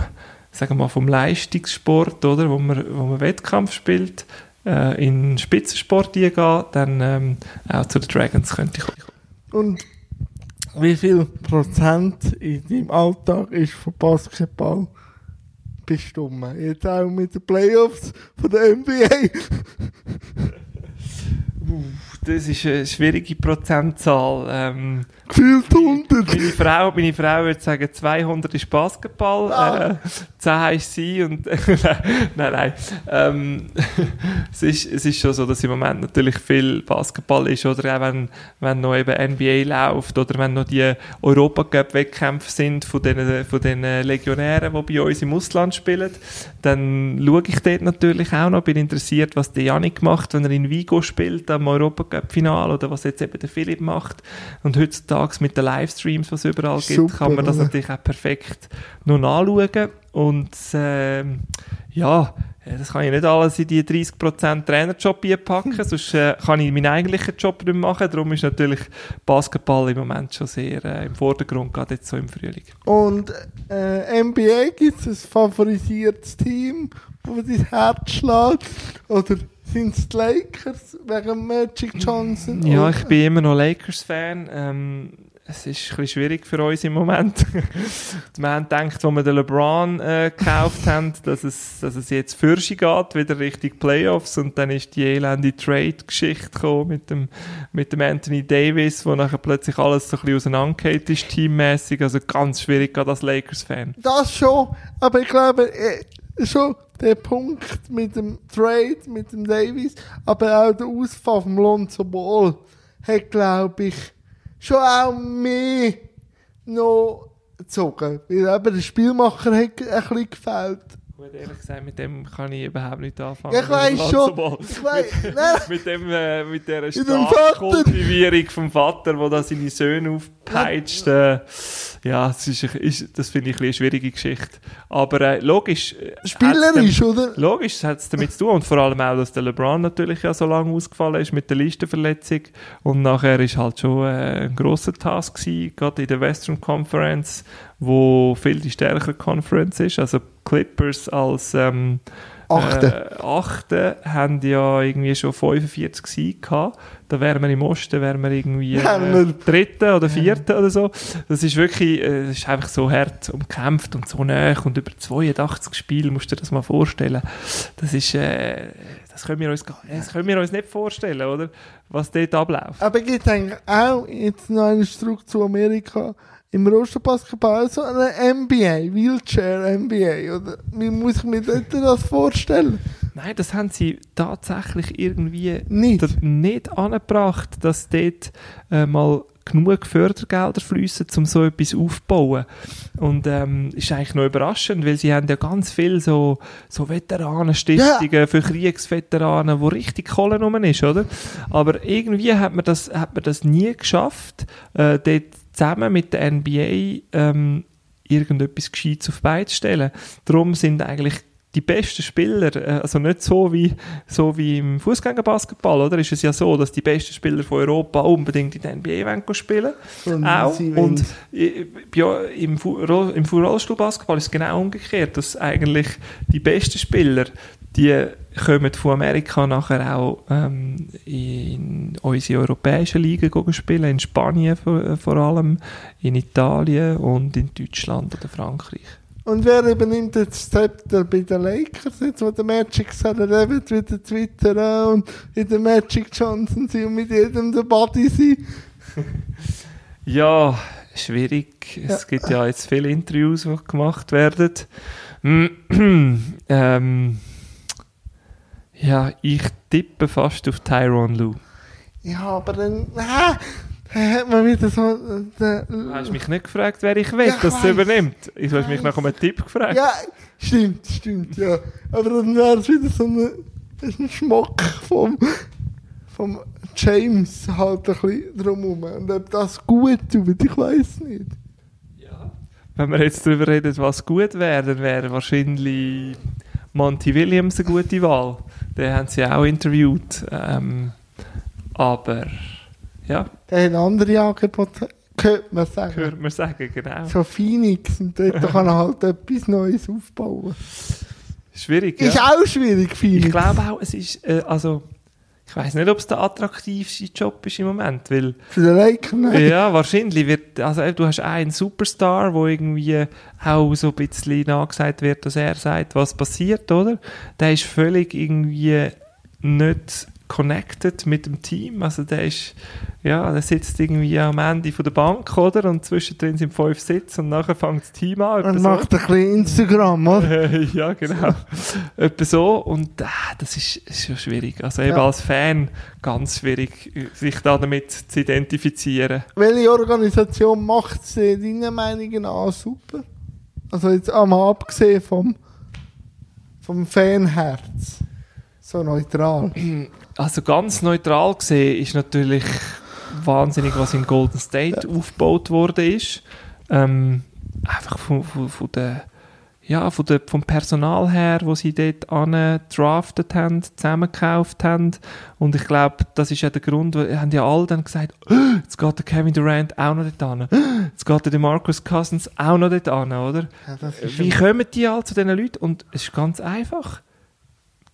sagen wir mal, vom Leistungssport, oder, wo man, wo man Wettkampf spielt, äh, in Spitzensport gehen, dann ähm, auch zu den Dragons könnte ich kommen. Und wie viel Prozent in deinem Alltag ist von Basketball bestimmt? Jetzt auch mit den Playoffs von der NBA. Das ist eine schwierige Prozentzahl. Ähm, Gefühlt 100. meine, Frau, meine Frau würde sagen, 200 ist Basketball, Ah. äh, 10 ist sie und nein, nein. Ähm, es, ist, es ist schon so, dass im Moment natürlich viel Basketball ist, oder auch wenn, wenn noch eben NBA läuft oder wenn noch die Europacup-Wettkämpfe sind von den, von den Legionären, die bei uns im Ausland spielen, dann schaue ich dort natürlich auch noch, bin interessiert, was der Janik macht, wenn er in Vigo spielt am Europacup-Final oder was jetzt eben der Philipp macht. Und heutzutage mit den Livestreams, was es überall gibt, Super, kann man das oder? natürlich auch perfekt noch nachschauen. Und ähm, ja, äh, das kann ich nicht alles in die 30% Trainerjob packen, sonst äh, kann ich meinen eigentlichen Job nicht machen. Darum ist natürlich Basketball im Moment schon sehr äh, im Vordergrund, gerade jetzt so im Frühling. Und äh, NBA gibt es ein favorisiertes Team, wo dein Herz schlägt? Oder sind es die Lakers wegen Magic Johnson? Ja, Oder- ich bin immer noch Lakers-Fan. Ähm, es ist ein bisschen schwierig für uns im Moment. wir haben gedacht, als wir den LeBron äh, gekauft haben, dass es, dass es jetzt Fürsche geht, wieder Richtung Playoffs. Und dann ist die elende Trade-Geschichte gekommen mit dem, mit dem Anthony Davis, wo nachher plötzlich alles so ein bisschen auseinandergeht ist, teammäßig. Also ganz schwierig, gerade als Lakers-Fan. Das schon, aber ich glaube, äh, schon der Punkt mit dem Trade, mit dem Davis, aber auch der Ausfall vom Lonzo Ball hat, glaube ich, schon auch mehr noch gezogen. Weil eben der Spielmacher hat ein bisschen gefällt. Gut, ehrlich gesagt, mit dem kann ich überhaupt nicht anfangen. Ich dem schon. Ich weiss, nein, mit dem, äh, mit der dem Starkkultivierung vom Vater, wo da seine Söhne aufpeitscht, äh, ja, das ist, ist, das finde ich eine schwierige Geschichte. Aber äh, logisch, äh, spielerisch, dem- oder? Logisch, das hat es damit zu tun. Und vor allem auch, dass der LeBron natürlich ja so lange ausgefallen ist mit der Listenverletzung. Und nachher ist halt schon äh, ein grosser Task gewesen, gerade in der Western Conference, wo viel die stärkere Conference ist. Also Clippers als ähm, Achte. Äh, Achte haben ja irgendwie schon 45 Siege gehabt. Da wären wir im Osten, wären wir irgendwie Ja, äh, Dritte oder Vierte oder so. Das ist wirklich, äh, das ist einfach so hart umkämpft und so nah und über 82 Spiele, musst du dir das mal vorstellen. Das ist, äh, das können wir uns, gar- das können wir uns nicht vorstellen, oder? Was dort abläuft. Aber gibt eigentlich auch jetzt noch einen zurück zu Amerika im Rosterbasketball so eine NBA, Wheelchair NBA, oder wie muss ich mir das vorstellen? Nein, das haben sie tatsächlich irgendwie Nicht. nicht angebracht, dass dort äh, mal genug Fördergelder fließen, um so etwas aufzubauen. Und ähm, ist eigentlich noch überraschend, weil sie haben ja ganz viel so, so Veteranenstiftungen für Kriegsveteranen, wo richtig Kohle rum ist, oder? Aber irgendwie hat man das, hat man das nie geschafft, äh, dort zusammen mit der NBA ähm, irgendetwas Gescheites auf die Beine zu stellen. Darum sind eigentlich die besten Spieler, äh, also nicht so wie, so wie im Fußgängerbasketball, oder? Ist es ja so, dass die besten Spieler von Europa unbedingt in der NBA wollen spielen Und auch. Und wollen- äh, ja, im, im Rollstuhlbasketball ist es genau umgekehrt, dass eigentlich die besten Spieler, die kommen von Amerika nachher auch ähm, in unsere europäischen Ligen spielen, in Spanien vor, vor allem, in Italien und in Deutschland oder Frankreich. Und wer übernimmt jetzt das Zepter bei den Lakers, jetzt wo der Magic Sarah Rabbit wieder twittern und in der Magic Johnson sind und mit jedem der Buddy sind? Ja, schwierig. Es gibt ja jetzt viele Interviews, die gemacht werden. ähm, ja, ich tippe fast auf Tyron Lue. Ja, aber dann, dann hat man wieder so, äh, Du den, hast mich nicht gefragt, wer ich will, Ja, ich dass es übernimmt. Du hast mich nach einem Tipp gefragt. Ja, stimmt, stimmt, ja. Aber dann wäre es wieder so ein, ein Schmock vom, vom James halt ein bisschen drumherum. Und ob das gut tut, ich weiß nicht. Wenn wir jetzt darüber reden, was gut wäre, dann wäre wahrscheinlich Monty Williams eine gute Wahl. Den haben sie auch interviewt. Ähm, aber ja, hat andere Angebote, könnte man sagen. hört man sagen, genau. So Phoenix und dort kann er halt etwas Neues aufbauen. Schwierig, Ist ja. auch schwierig, Phoenix. Ich glaube auch, es ist, äh, also, ich weiß nicht, ob es der attraktivste Job ist im Moment, weil, Für den Lakers, nein. ja, wahrscheinlich wird, also eben, du hast einen Superstar, wo irgendwie auch so ein bisschen nachgesagt wird, dass er sagt, was passiert, oder? Der ist völlig irgendwie nicht connected mit dem Team, also der ist, ja, der sitzt irgendwie am Ende von der Bank, oder? Und zwischendrin sind fünf Sitze und nachher fängt das Team an. Und so. macht ein bisschen Instagram, oder? Ja, genau. Etwa so. Und äh, das ist, ist schon schwierig. Also eben Ja. als Fan ganz schwierig, sich da damit zu identifizieren. Welche Organisation macht es deiner Meinung nach super? Also jetzt einmal abgesehen vom, vom Fanherz. So neutral. Also ganz neutral gesehen ist natürlich wahnsinnig, was in Golden State aufgebaut worden ist. Ähm, einfach von, von, von der ja, von der, vom Personal her, wo sie dort draftet haben, zusammengekauft haben. Und ich glaube, das ist ja der Grund, weil haben ja alle dann gesagt, «Oh, jetzt geht der Kevin Durant auch noch dort an. Jetzt geht der DeMarcus Cousins auch noch dort an, oder? Ja, Wie kommen die all zu diesen Leuten? Und es ist ganz einfach.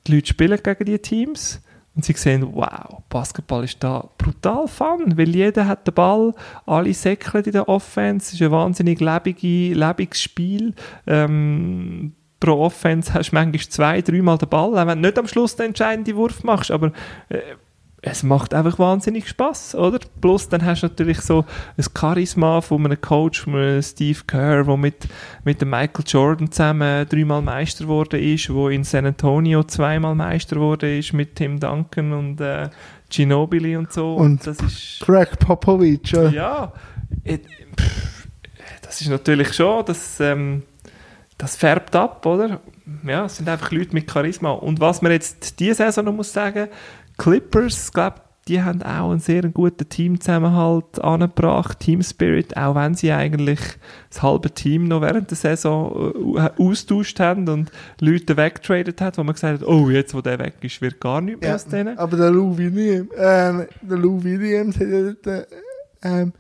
Die Leute spielen gegen die Teams und sie sehen, wow, Basketball ist da brutal fun, weil jeder hat den Ball, alle säckeln in der Offense, es ist ein wahnsinnig lebige, lebiges Spiel. Ähm, pro Offense hast du manchmal zwei, dreimal den Ball, auch wenn du nicht am Schluss den entscheidenden Wurf machst, aber äh, es macht einfach wahnsinnig Spaß, oder? Plus dann hast du natürlich so ein Charisma von einem Coach, von einem Steve Kerr, der mit, mit dem Michael Jordan zusammen dreimal Meister geworden ist, wo in San Antonio zweimal Meister geworden ist mit Tim Duncan und äh, Ginobili und so. Und das ist Greg Popovich. Ja. ja, äh, pff, das ist natürlich schon, das, ähm, das färbt ab, oder? Ja, es sind einfach Leute mit Charisma. Und was man jetzt diese Saison noch muss sagen, Clippers, glaube die haben auch einen sehr guten Teamzusammenhalt angebracht, Team Spirit, auch wenn sie eigentlich das halbe Team noch während der Saison äh, austauscht haben und Leute weggetradet hat, wo man gesagt hat, oh, jetzt wo der weg ist, wird gar nichts mehr Ja, aus denen. aber der Lou Williams, äh, der Lou Williams hat äh, ähm,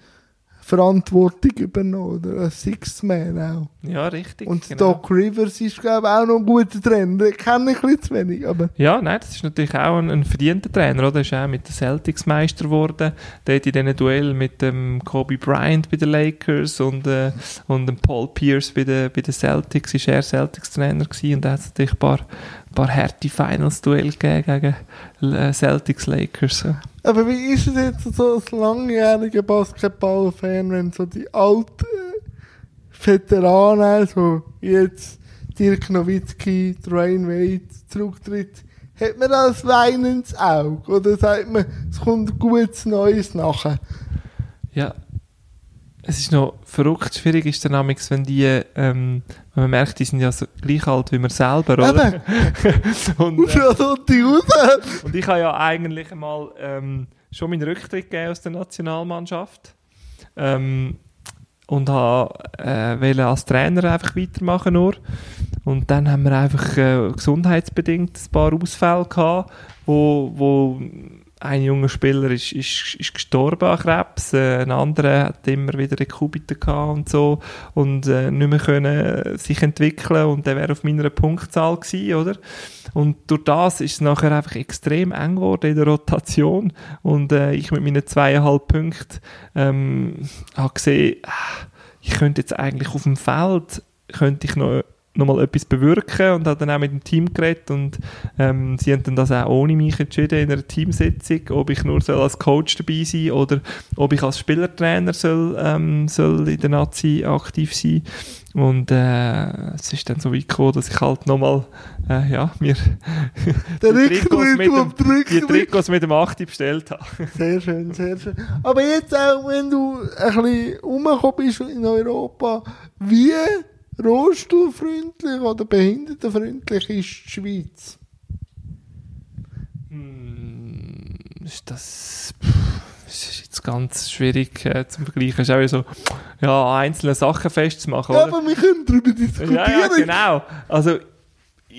Verantwortung übernommen, oder? Ein Sixth Man auch. Ja, richtig. Und genau. Doc Rivers ist, glaube ich, auch noch ein guter Trainer. Den kenne ich ein bisschen zu wenig, aber Ja, nein, das ist natürlich auch ein, ein verdienter Trainer, oder? Er ist auch mit den Celtics Meister geworden. Dort in diesen Duell mit dem Kobe Bryant bei den Lakers und, äh, und dem Paul Pierce bei den, bei den Celtics. Ist er Celtics Trainer gewesen und da hat es natürlich ein paar, paar harte Finals-Duell gegen äh, Celtics Lakers. Aber wie ist es jetzt so als langjähriger Basketball-Fan, wenn so die alten Veteranen, so jetzt Dirk Nowitzki, Dwayne Wade zurücktritt, hat man das Wein ins Auge? Oder sagt man, es kommt gutes Neues nachher? ja. Es ist noch verrückt schwierig, ist der Namix, wenn die, ähm, wenn man merkt, die sind ja so gleich alt wie man selber, oder? Und, raus. Und ich habe ja eigentlich mal ähm, schon meinen Rücktritt gegeben aus der Nationalmannschaft. Ähm, und habe äh, wollte als Trainer einfach weitermachen nur. Und dann haben wir einfach äh, gesundheitsbedingt ein paar Ausfälle gehabt, wo, wo ein junger Spieler ist, ist, ist gestorben an Krebs, äh, ein anderer hat immer wieder Rekubiten gehabt und so und äh, nicht mehr können sich entwickeln und der wäre auf meiner Punktzahl gewesen, oder? Und durch das ist es nachher einfach extrem eng geworden in der Rotation und äh, ich mit meinen zweieinhalb Punkten ähm, habe gesehen, ah, ich könnte jetzt eigentlich auf dem Feld könnte ich noch nochmal etwas bewirken und hat dann auch mit dem Team geredet und ähm, sie haben dann das auch ohne mich entschieden in einer Teamsitzung, ob ich nur soll als Coach dabei sein oder ob ich als Spielertrainer soll, ähm, soll in der Nazi aktiv sein und äh, es ist dann so weit gekommen, dass ich halt nochmal äh, ja, mir die, Trikots mit dem, die Trikots mit dem 8 bestellt habe. Sehr schön, sehr schön. Aber jetzt auch, wenn du ein bisschen rumgekommen bist in Europa, wie rollstuhlfreundlich oder behindertenfreundlich ist die Schweiz? Hm, ist das, das ist jetzt ganz schwierig äh, zum Vergleichen. Es ist auch so, ja, einzelne Sachen festzumachen, Ja, oder? aber wir können darüber diskutieren. Ja, ja, genau. Also,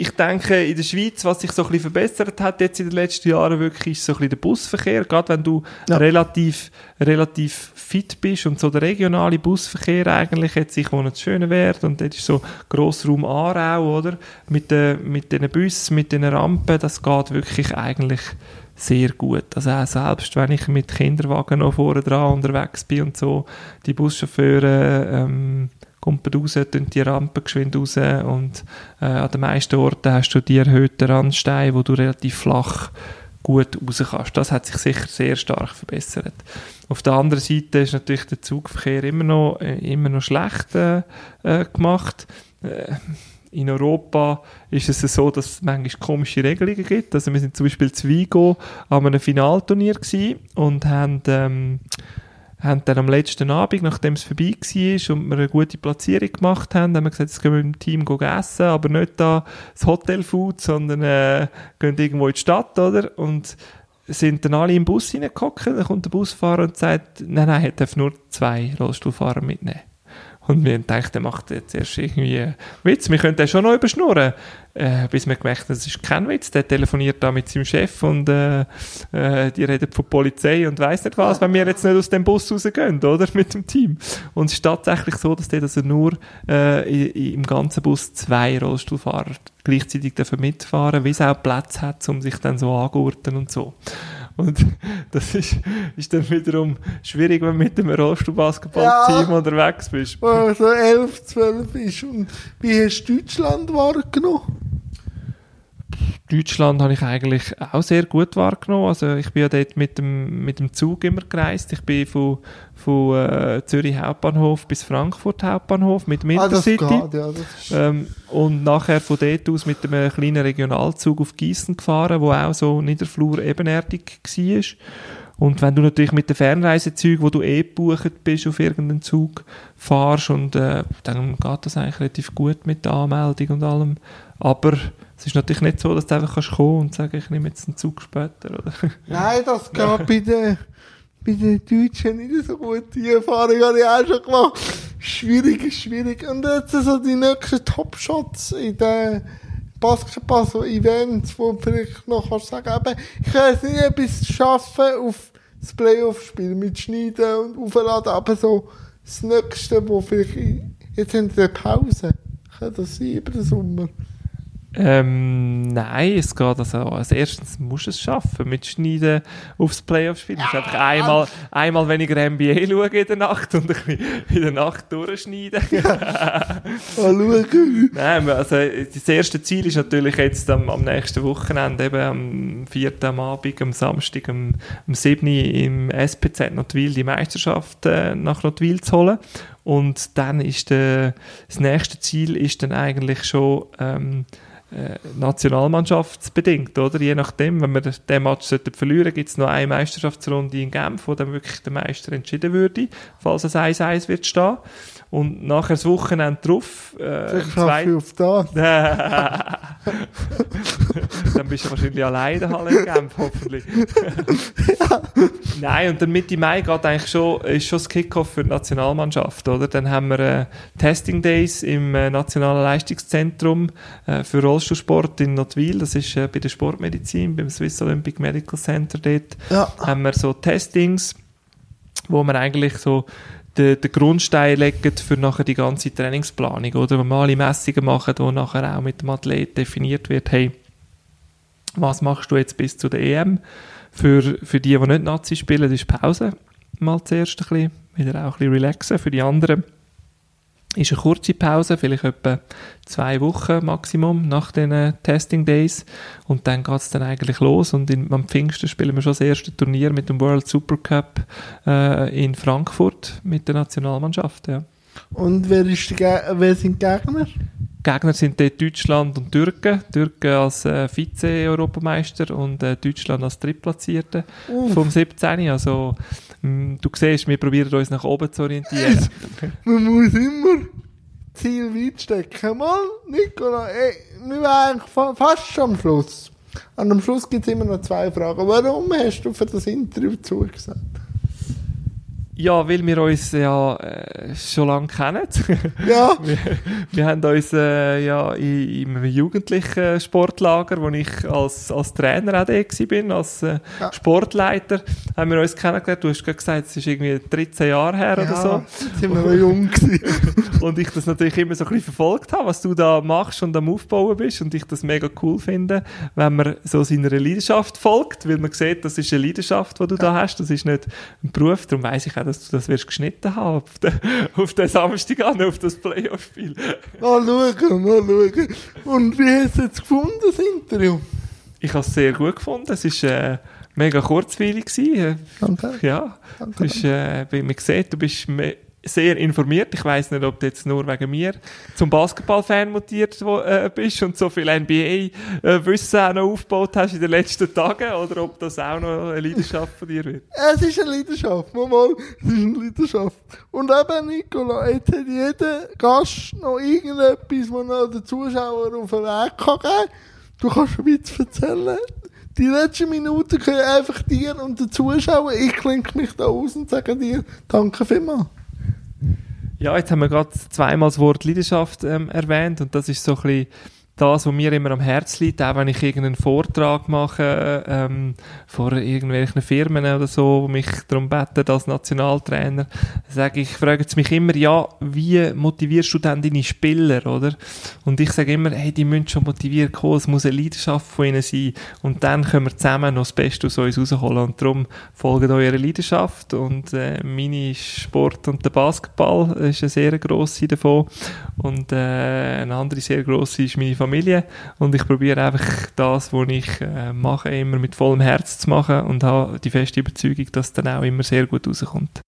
ich denke, in der Schweiz, was sich so ein bisschen verbessert hat jetzt in den letzten Jahren wirklich, ist so ein bisschen der Busverkehr. Gerade wenn du Ja. relativ, relativ fit bist und so der regionale Busverkehr eigentlich jetzt sich wo nicht schöner wird und dort ist so Grossraum Aarau, oder? Mit den, mit den Bussen, mit den Rampen, das geht wirklich eigentlich sehr gut. Also auch selbst wenn ich mit Kinderwagen noch vorne dran unterwegs bin und so, die Buschauffeure ähm, kommen raus, tun die Rampe geschwind raus und äh, an den meisten Orten hast du die erhöhten Randsteine, wo du relativ flach gut raus kannst. Das hat sich sicher sehr stark verbessert. Auf der anderen Seite ist natürlich der Zugverkehr immer noch, äh, immer noch schlecht äh, äh, gemacht. Äh, in Europa ist es so, dass es manchmal komische Regelungen gibt. Also wir sind zum Beispiel zu Vigo an einem Finalturnier und haben, ähm, haben dann am letzten Abend, nachdem es vorbei war und wir eine gute Platzierung gemacht haben, haben wir gesagt, jetzt gehen wir mit dem Team essen, aber nicht da das Hotelfood, sondern äh, gehen irgendwo in die Stadt, oder? Und sind dann alle im Bus reingehockt, dann kommt der Busfahrer und sagt, nein, nein, er darf nur zwei Rollstuhlfahrer mitnehmen. Und wir haben gedacht, der macht jetzt erst irgendwie einen Witz. Wir können den schon noch überschnurren. Äh, bis wir gemerkt haben, das ist kein Witz. Der telefoniert da mit seinem Chef und äh, äh, die reden von Polizei und weiss nicht was, wenn wir jetzt nicht aus dem Bus rausgehen, oder? Mit dem Team. Und es ist tatsächlich so, dass der also nur äh, im ganzen Bus zwei Rollstuhlfahrer gleichzeitig dürfen mitfahren, wie es auch Platz hat, um sich dann so angurten und so. Und das ist, ist dann wiederum schwierig, wenn du mit einem Rollstuhlbasketballteam Ja. unterwegs bist. Wo du so 11, 12 ist. Und wie hast du Deutschland wahrgenommen? Deutschland habe ich eigentlich auch sehr gut wahrgenommen. Also ich bin ja dort mit dem, mit dem Zug immer gereist. Ich bin von, von äh, Zürich Hauptbahnhof bis Frankfurt Hauptbahnhof mit dem Ah, das Intercity. geht, ja. Ähm, und nachher von dort aus mit einem kleinen Regionalzug auf Gießen gefahren, wo auch so Niederflur ebenerdig war. Und wenn du natürlich mit den Fernreisezügen, wo du eh gebucht bist, auf irgendeinen Zug fahrst, und äh, dann geht das eigentlich relativ gut mit der Anmeldung und allem. Aber es ist natürlich nicht so, dass du einfach kannst kommen und sagen, ich nehme jetzt einen Zug später. Oder? Nein, das geht bei den, bei den Deutschen nicht so gut. Die Erfahrung habe ich auch schon gemacht. Schwierig schwierig. Und jetzt so die nächsten Top-Shots in den Basketball, so Events, wo vielleicht noch kannst sagen, eben, ich kann jetzt nicht etwas schaffen auf das Playoff-Spiel mit Schneiden und Aufladen, aber so das Nächste, wo vielleicht, jetzt haben wir eine Pause. Kann das sein über den Sommer? Ähm, nein, es geht also, als erstens musst du es schaffen, mit Schneiden aufs Playoff-Spiel. Du musst einfach einmal, einmal weniger NBA schauen in der Nacht und ein bisschen in der Nacht durchschneiden. Mal schauen. Nein, also das erste Ziel ist natürlich jetzt am, am nächsten Wochenende, eben am 4. am Abend, am Samstag, am, am 7. im SPZ Notwil die Meisterschaft äh, nach Notwil zu holen. Und dann ist der, das nächste Ziel ist dann eigentlich schon ähm, äh, nationalmannschaftsbedingt, oder? Je nachdem, wenn wir den Match sollten verlieren, gibt es noch eine Meisterschaftsrunde in Genf, wo dann wirklich der Meister entschieden würde, falls es 1-1 wird stehen. Und nachher das Wochenende drauf, äh, ich auf das. dann bist du wahrscheinlich alleine Halle in Genf, hoffentlich. Nein, und dann Mitte Mai geht eigentlich schon, ist schon das Kickoff für die Nationalmannschaft, oder? Dann haben wir äh, Testing Days im äh, Nationalen Leistungszentrum äh, für Rollstuhlsport in Notwil. Das ist äh, bei der Sportmedizin, beim Swiss Olympic Medical Center dort. Ja. Haben wir so Testings, wo wir eigentlich so den, den Grundstein legen für nachher die ganze Trainingsplanung, oder? Wo wir alle Messungen machen, wo nachher auch mit dem Athlet definiert wird, hey, was machst du jetzt bis zu der EM? Für, für die, die nicht Nazi spielen, ist Pause mal zuerst ein bisschen, wieder auch ein bisschen relaxen. Für die anderen ist eine kurze Pause, vielleicht etwa zwei Wochen Maximum nach den Testing Days und dann geht es dann eigentlich los und in, am Pfingsten spielen wir schon das erste Turnier mit dem World Super Cup äh, in Frankfurt mit der Nationalmannschaft. Ja. Und wer, ist Ge- wer sind die Gegner? Gegner sind dort Deutschland und Türken. Türken als äh, Vize-Europameister und äh, Deutschland als Drittplatzierte Uff. vom 17. Also, mh, du siehst, wir probieren uns nach oben zu orientieren. Man muss immer Ziel weit stecken. Mal, Nicola, ey, wir eigentlich fa fast schon am Schluss. Und am Schluss gibt es immer noch zwei Fragen. Warum hast du für das Interview zugesagt? Ja, weil wir uns ja äh, schon lange kennen. Ja, wir, wir haben uns äh, ja in, im jugendlichen Sportlager, wo ich als, als Trainer auch da bin, als äh, Ja. Sportleiter, haben wir uns kennengelernt. Du hast gerade gesagt, es ist irgendwie 13 Jahre her oder so. ja, sind wir noch jung und ich das natürlich immer so ein bisschen verfolgt habe, was du da machst und am Aufbauen bist und ich das mega cool finde, wenn man so seiner Leidenschaft folgt, weil man sieht, das ist eine Leidenschaft, die du da hast, das ist nicht ein Beruf, darum weiss ich auch, dass du das wirst geschnitten haben auf den, auf den Samstag an, auf das Playoff-Spiel. Mal schauen, mal schauen. Und wie hast du jetzt gefunden, das Interview? Ich habe es sehr gut gefunden, es ist äh, mega kurzweilig gewesen. Danke. Ja, Danke. es ist, äh, wie man sieht, du bist sehr informiert. Ich weiß nicht, ob du jetzt nur wegen mir zum Basketball-Fan mutiert wo, äh, bist und so viel NBA-Wissen auch noch aufgebaut hast in den letzten Tagen oder ob das auch noch eine Leidenschaft von dir wird. Es ist eine Leidenschaft, mal, mal, es ist eine Leidenschaft. Und eben, Nicola, jetzt hat jeder Gast noch irgendetwas, was noch den Zuschauern auf den Weg kann geben Du kannst ein bisschen erzählen. Die letzten Minuten können einfach dir und den Zuschauern, ich klinke mich da aus und sage dir, danke vielmals. Ja, jetzt haben wir gerade zweimal das Wort Leidenschaft ähm, erwähnt und das ist so ein bisschen das, was mir immer am Herzen liegt, auch wenn ich irgendeinen Vortrag mache ähm, vor irgendwelchen Firmen oder so, die mich darum beten als Nationaltrainer, sage ich, fragen sie mich immer, ja, wie motivierst du denn deine Spieler, oder? Und ich sage immer, hey, die müssen schon motiviert kommen, es muss eine Leidenschaft von ihnen sein. Und dann können wir zusammen noch das Beste aus uns rausholen. Und darum folgt eurer Leidenschaft. Und äh, meine Sport und der Basketball ist eine sehr grosse davon. Und äh, eine andere sehr grosse ist meine Familie und ich probiere einfach das, was ich äh, mache, immer mit vollem Herz zu machen und habe die feste Überzeugung, dass es dann auch immer sehr gut rauskommt.